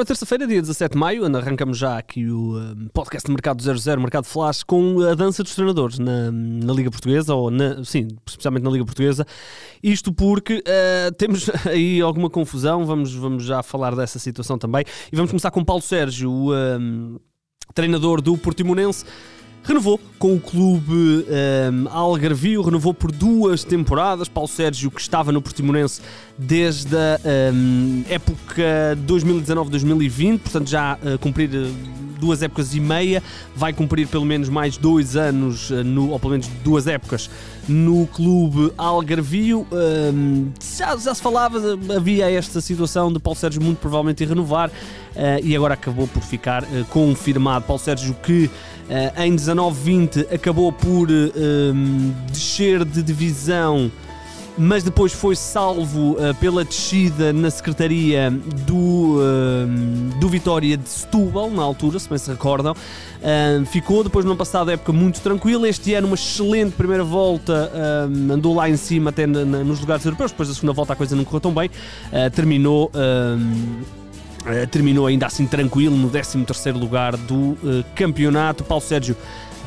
Para terça-feira, dia 17 de maio, arrancamos já aqui o podcast de Mercado 00, Mercado Flash, com a dança dos treinadores na, na Liga Portuguesa, ou na, sim, especialmente na Liga Portuguesa. Isto porque uh, temos aí alguma confusão, vamos, vamos já falar dessa situação também. E vamos começar com Paulo Sérgio, o um, treinador do Portimonense renovou com o clube um, Algarvio, renovou por duas temporadas. Paulo Sérgio, que estava no Portimonense desde a um, época 2019-2020, portanto já a cumprir eh, duas épocas e meia, vai cumprir pelo menos mais dois anos, eh, no, ou pelo menos duas épocas, no clube Algarvio. Um, já, já, se falava, havia esta situação de Paulo Sérgio muito provavelmente ir renovar uh, e agora acabou por ficar uh, confirmado. Paulo Sérgio que uh, em 19-20 acabou por descer de divisão mas depois foi salvo uh, pela descida na secretaria do, uh, do Vitória de Setúbal, na altura, se bem se recordam. Uh, ficou depois no ano passado, época muito tranquila. Este ano, uma excelente primeira volta, andou lá em cima até na, na, nos lugares europeus. Depois da segunda volta, a coisa não correu tão bem. terminou. terminou ainda assim tranquilo no 13 lugar do campeonato. Paulo Sérgio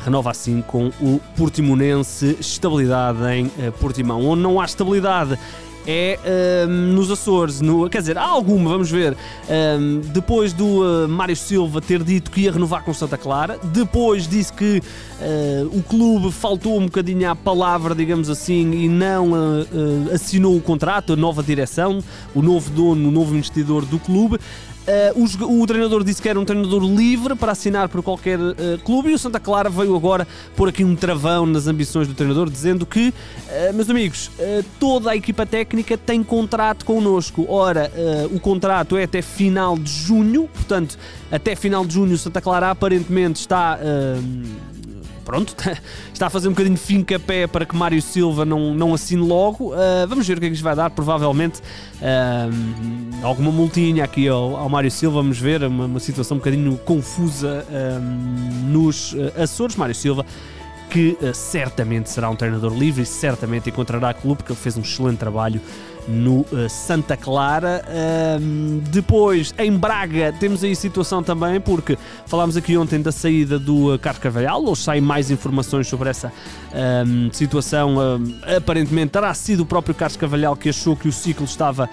renova assim com o Portimonense estabilidade em uh, Portimão. Onde não há estabilidade é uh, nos Açores, no, quer dizer, há alguma, vamos ver. Uh, depois do uh, Mário Silva ter dito que ia renovar com Santa Clara, depois disse que o clube faltou um bocadinho à palavra, digamos assim, e não assinou o contrato, a nova direção, o novo dono, o novo investidor do clube. Uh, o, o, treinador disse que era um treinador livre para assinar por qualquer uh, clube e o Santa Clara veio agora pôr aqui um travão nas ambições do treinador, dizendo que, uh, meus amigos, toda a equipa técnica tem contrato connosco. Ora, o contrato é até final de junho, portanto, até final de junho o Santa Clara aparentemente está pronto, está a fazer um bocadinho de fim-capé para que Mário Silva não, não assine logo. Uh, vamos ver o que é que isto vai dar. Provavelmente uh, alguma multinha aqui ao, ao, Mário Silva. Vamos ver, uma, uma situação um bocadinho confusa uh, nos Açores. Mário Silva que certamente será um treinador livre e certamente encontrará clube, porque ele fez um excelente trabalho no uh, Santa Clara. Uh, depois, em Braga, temos aí situação também, porque falámos aqui ontem da saída do uh, Carlos Carvalhal, hoje saem mais informações sobre essa situação. aparentemente terá sido o próprio Carlos Carvalhal que achou que o ciclo estava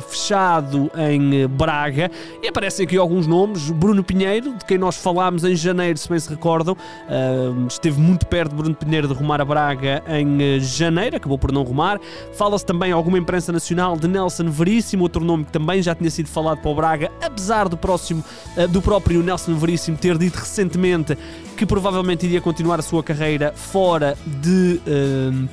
fechado em eh, Braga. E aparecem aqui alguns nomes. Bruno Pinheiro, de quem nós falámos em janeiro, se bem se recordam, eh, esteve muito perto de Bruno Pinheiro de rumar a Braga em janeiro, acabou por não rumar. Fala-se também alguma imprensa nacional de Nelson Veríssimo, outro nome que também já tinha sido falado para o Braga, apesar do, próximo, do próprio Nelson Veríssimo ter dito recentemente que provavelmente iria continuar a sua carreira fora de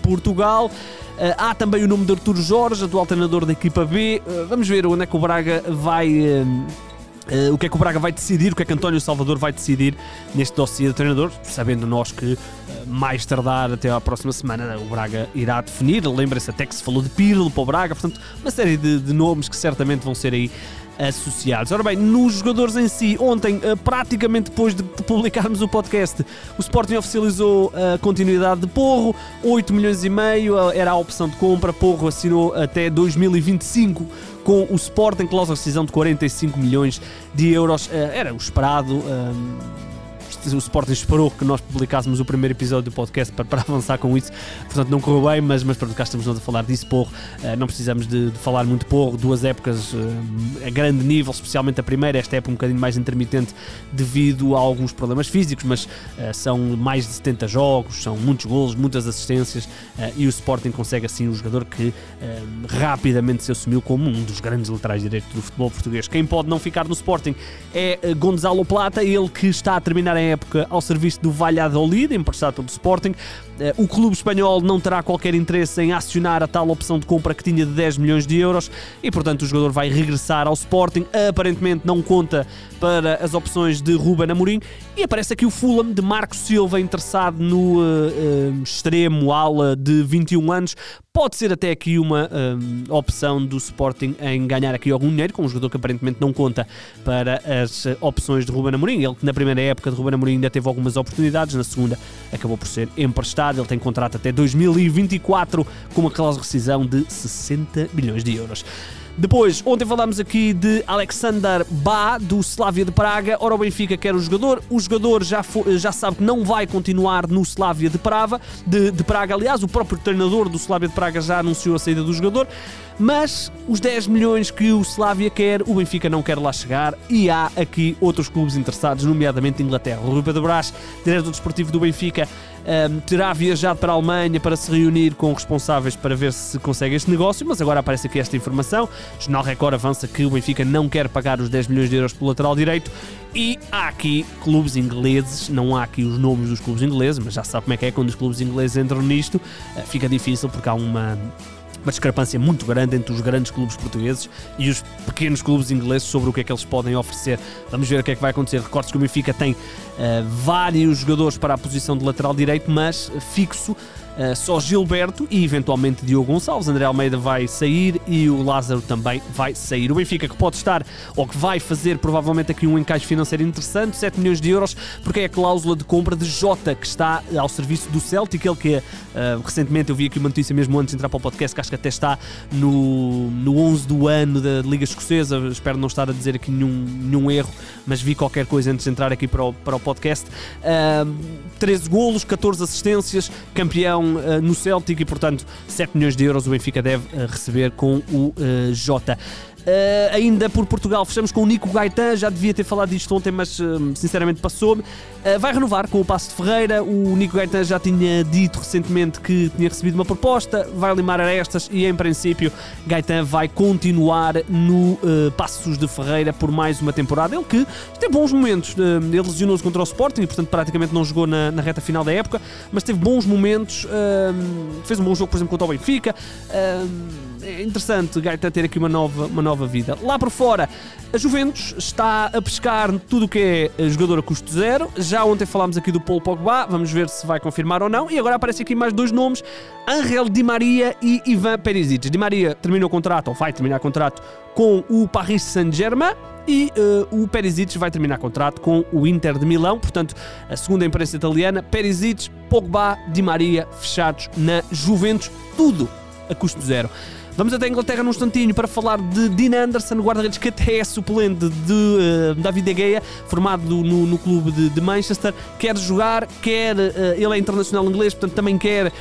Portugal. Uh, há também o nome de Arturo Jorge, atual treinador da equipa B. Uh, vamos ver onde é que o Braga vai. Uh, o que é que o Braga vai decidir, o que é que António Salvador vai decidir neste dossiê do treinador, sabendo nós que uh, mais tardar até à próxima semana o Braga irá definir. Lembrem-se até que se falou de Pirlo para o Braga, portanto, uma série de, de nomes que certamente vão ser aí associados. Ora bem, nos jogadores em si, ontem, eh, praticamente depois de publicarmos o podcast, o Sporting oficializou a continuidade de Porro, 8 milhões e meio eh, era a opção de compra, Porro assinou até 2025 com o Sporting, cláusula de decisão de 45 milhões de euros, eh, era o esperado o Sporting esperou que nós publicássemos o primeiro episódio do podcast para, para avançar com isso, portanto não correu bem, mas, mas pronto, cá estamos nós a falar disso, porro, uh, não precisamos de, de, falar muito porro, duas épocas uh, a grande nível, especialmente a primeira, esta época um bocadinho mais intermitente devido a alguns problemas físicos, mas uh, são mais de 70 jogos, são muitos golos, muitas assistências e o Sporting consegue assim um jogador que rapidamente se assumiu como um dos grandes laterais direitos do futebol português. Quem pode não ficar no Sporting é Gonzalo Plata, ele que está a terminar a época ao serviço do Valladolid, emprestado pelo Sporting. Eh, o clube espanhol não terá qualquer interesse em acionar a tal opção de compra que tinha de 10 milhões de euros e, portanto, o jogador vai regressar ao Sporting. Aparentemente não conta para as opções de Ruben Amorim e aparece aqui o Fulham de Marco Silva interessado no uh, uh, extremo ala de 21 anos. Pode ser até aqui uma uh, opção do Sporting em ganhar aqui algum dinheiro com um jogador que aparentemente não conta para as opções de Ruben Amorim. Ele que na primeira época de Ruben Amorim ainda teve algumas oportunidades, na segunda acabou por ser emprestado ele tem contrato até 2024 com uma cláusula de rescisão de 60 milhões de euros. Depois, ontem falámos aqui de Alexander Bá, do Slavia de Praga. Ora, o Benfica quer o jogador. O jogador já, já sabe que não vai continuar no Slavia de Praga, de, de Praga. Aliás, o próprio treinador do Slavia de Praga já anunciou a saída do jogador. Mas os 10 milhões que o Slavia quer, o Benfica não quer lá chegar e há aqui outros clubes interessados, nomeadamente Inglaterra. O Rui Pedro Brás, diretor desportivo do Benfica, um, terá viajado para a Alemanha para se reunir com responsáveis para ver se consegue este negócio, mas agora aparece aqui esta informação. O Jornal Record avança que o Benfica não quer pagar os 10 milhões de euros pelo lateral direito e há aqui clubes ingleses, não há aqui os nomes dos clubes ingleses, mas já sabe como é que é quando os clubes ingleses entram nisto, uh, fica difícil porque há uma uma discrepância muito grande entre os grandes clubes portugueses e os pequenos clubes ingleses sobre o que é que eles podem oferecer. Vamos ver o que é que vai acontecer. Recordes que o Benfica tem uh, vários jogadores para a posição de lateral direito, mas fixo Uh, só Gilberto e eventualmente Diogo Gonçalves. André Almeida vai sair e o Lázaro também vai sair. O Benfica que pode estar, ou que vai fazer provavelmente aqui um encaixe financeiro interessante, 7 milhões de euros, porque é a cláusula de compra de Jota que está ao serviço do Celtic, ele que uh, recentemente eu vi aqui uma notícia mesmo antes de entrar para o podcast, que acho que até está no, no 11 do ano da Liga Escocesa. Espero não estar a dizer aqui nenhum, nenhum erro, mas vi qualquer coisa antes de entrar aqui para o, para o podcast. Uh, 13 golos, 14 assistências, campeão uh, no Celtic e, portanto, 7 milhões de euros o Benfica deve uh, receber com o uh, Jota. Uh, ainda por Portugal, fechamos com o Nico Gaetan. Já devia ter falado disto ontem, mas uh, sinceramente passou-me. Uh, vai renovar com o Passo de Ferreira. O Nico Gaetan já tinha dito recentemente que tinha recebido uma proposta, vai limar arestas e, em princípio, Gaetan vai continuar no Passos de Ferreira por mais uma temporada. Ele que teve bons momentos. ele lesionou-se contra o Sporting e, portanto, praticamente não jogou na, na reta final da época, mas teve bons momentos. fez um bom jogo, por exemplo, contra o Benfica é interessante Gaeta ter aqui uma nova, uma nova vida. Lá por fora, a Juventus está a pescar tudo o que é jogador a custo zero. Já ontem falámos aqui do Paul Pogba, vamos ver se vai confirmar ou não. E agora aparecem aqui mais dois nomes: Angel Di Maria e Ivan Perisic. Di Maria terminou o contrato, ou vai terminar o contrato, com o Paris Saint-Germain e uh, o Perisic vai terminar contrato com o Inter de Milão. Portanto, a segunda imprensa italiana, Perisic, Pogba, Di Maria fechados na Juventus, tudo a custo zero. Vamos até a Inglaterra num instantinho para falar de Dean Anderson, guarda-redes que até é suplente de uh, David De Gea, formado no, no clube de, de, Manchester. Quer jogar, quer. Uh, ele é internacional inglês, portanto também quer uh,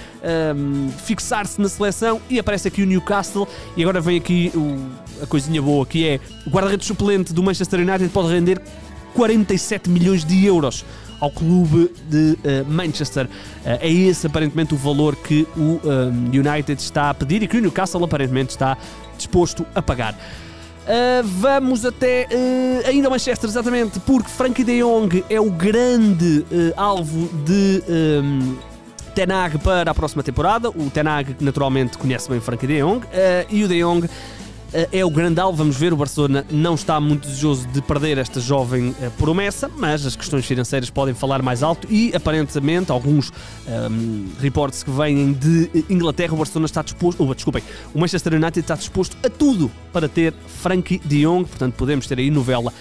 fixar-se na seleção. E aparece aqui o Newcastle. E agora vem aqui o, a coisinha boa que é o guarda-redes suplente do Manchester United pode render 47 milhões de euros ao clube de uh, Manchester. Uh, é esse aparentemente o valor que o um, United está a pedir e que o Newcastle aparentemente está disposto a pagar. Uh, vamos até uh, ainda Manchester, exatamente, porque Frankie de Jong é o grande uh, alvo de um, Tenag para a próxima temporada. O Tenag naturalmente conhece bem Frankie de Jong e o de Jong é o grande alvo. Vamos ver, o Barcelona não está muito desejoso de perder esta jovem eh, promessa, mas as questões financeiras podem falar mais alto e aparentemente alguns um, ehm, reportes que vêm de Inglaterra, o Barcelona está disposto, oh, desculpem, o Manchester United está disposto a tudo para ter Frankie de Jong, portanto podemos ter aí novela.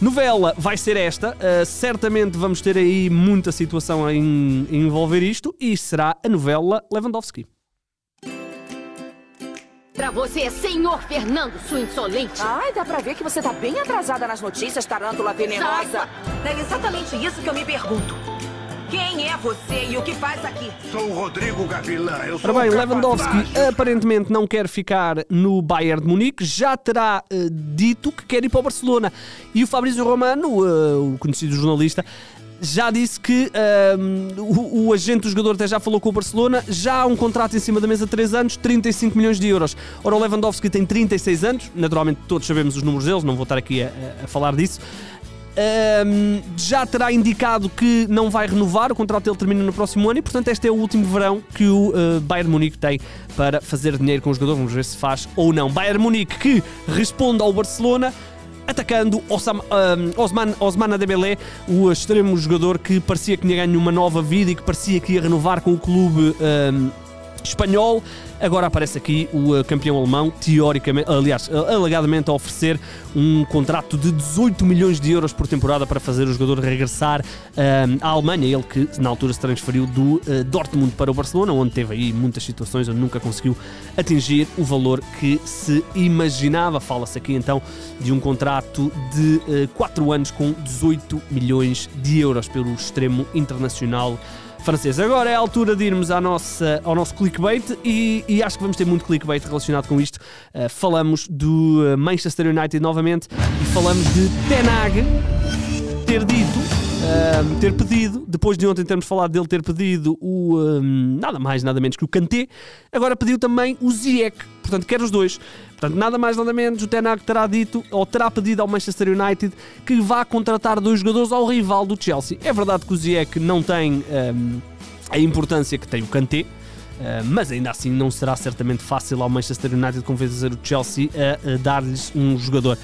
Novela vai ser esta, uh, certamente vamos ter aí muita situação em envolver isto e será a novela Lewandowski. Pra você, senhor Fernando, sua insolente. Ai, dá pra ver que você tá bem atrasada nas notícias, tarântula venenosa. É exatamente isso que eu me pergunto. Quem é você e o que faz aqui? Sou o Rodrigo Gavilã. Eu sou Ora bem, Lewandowski aparentemente não quer ficar no Bayern de Munique, já terá uh, dito que quer ir para o Barcelona. E o Fabrício Romano, uh, o conhecido jornalista, já disse que um, o, o, agente do jogador até já falou com o Barcelona, já há um contrato em cima da mesa de 3 anos, 35 milhões de euros. Ora, o Lewandowski tem 36 anos, naturalmente todos sabemos os números deles, não vou estar aqui a, a falar disso. Um, já terá indicado que não vai renovar, o contrato dele termina no próximo ano e, portanto, este é o último verão que o uh, Bayern Munique tem para fazer dinheiro com o jogador. Vamos ver se faz ou não. Bayern Munique que responde ao Barcelona atacando Osam, um, Osman, Osman Dembélé, o extremo jogador que parecia que tinha ganho uma nova vida e que parecia que ia renovar com o clube um, espanhol. Agora aparece aqui o uh, campeão alemão, teoricamente, aliás, uh, alegadamente a oferecer um contrato de 18 milhões de euros por temporada para fazer o jogador regressar uh, à Alemanha. Ele que na altura se transferiu do Dortmund para o Barcelona, onde teve aí muitas situações onde nunca conseguiu atingir o valor que se imaginava. Fala-se aqui então de um contrato de 4 anos com 18 milhões de euros pelo extremo internacional francês. Agora é a altura de irmos à nossa, ao nosso clickbait e, e acho que vamos ter muito clickbait relacionado com isto. Uh, falamos do eh, Manchester United novamente e falamos de Tenag ter dito, uh, ter pedido, depois de ontem termos falado dele ter pedido o uh, nada mais, nada menos que o Kanté, agora pediu também o Ziyech, portanto quer os dois. Portanto, nada mais, nada menos, o Tenag terá dito, ou terá pedido ao Manchester United que vá contratar dois jogadores ao rival do Chelsea. É verdade que o Ziyech não tem um, a importância que tem o Kanté, Uh, mas ainda assim não será certamente fácil ao Manchester United convencer o Chelsea a, a dar-lhes um jogador.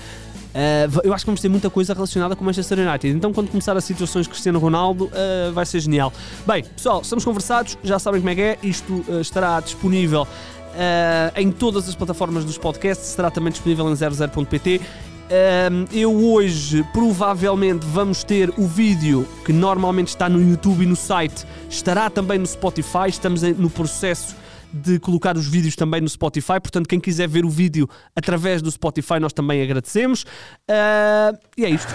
Uh, eu acho que vamos ter muita coisa relacionada com o Manchester United. Então, quando começar as situações Cristiano Ronaldo, uh, vai ser genial. Bem, pessoal, estamos conversados, já sabem como é que é. Isto uh, estará disponível em todas as plataformas dos podcasts, estará também disponível em 00.pt. eu hoje provavelmente vamos ter o vídeo que normalmente está no YouTube e no site, estará também no Spotify. Estamos no processo de colocar os vídeos também no Spotify. Portanto, quem quiser ver o vídeo através do Spotify, nós também agradecemos. Uh, e é isto.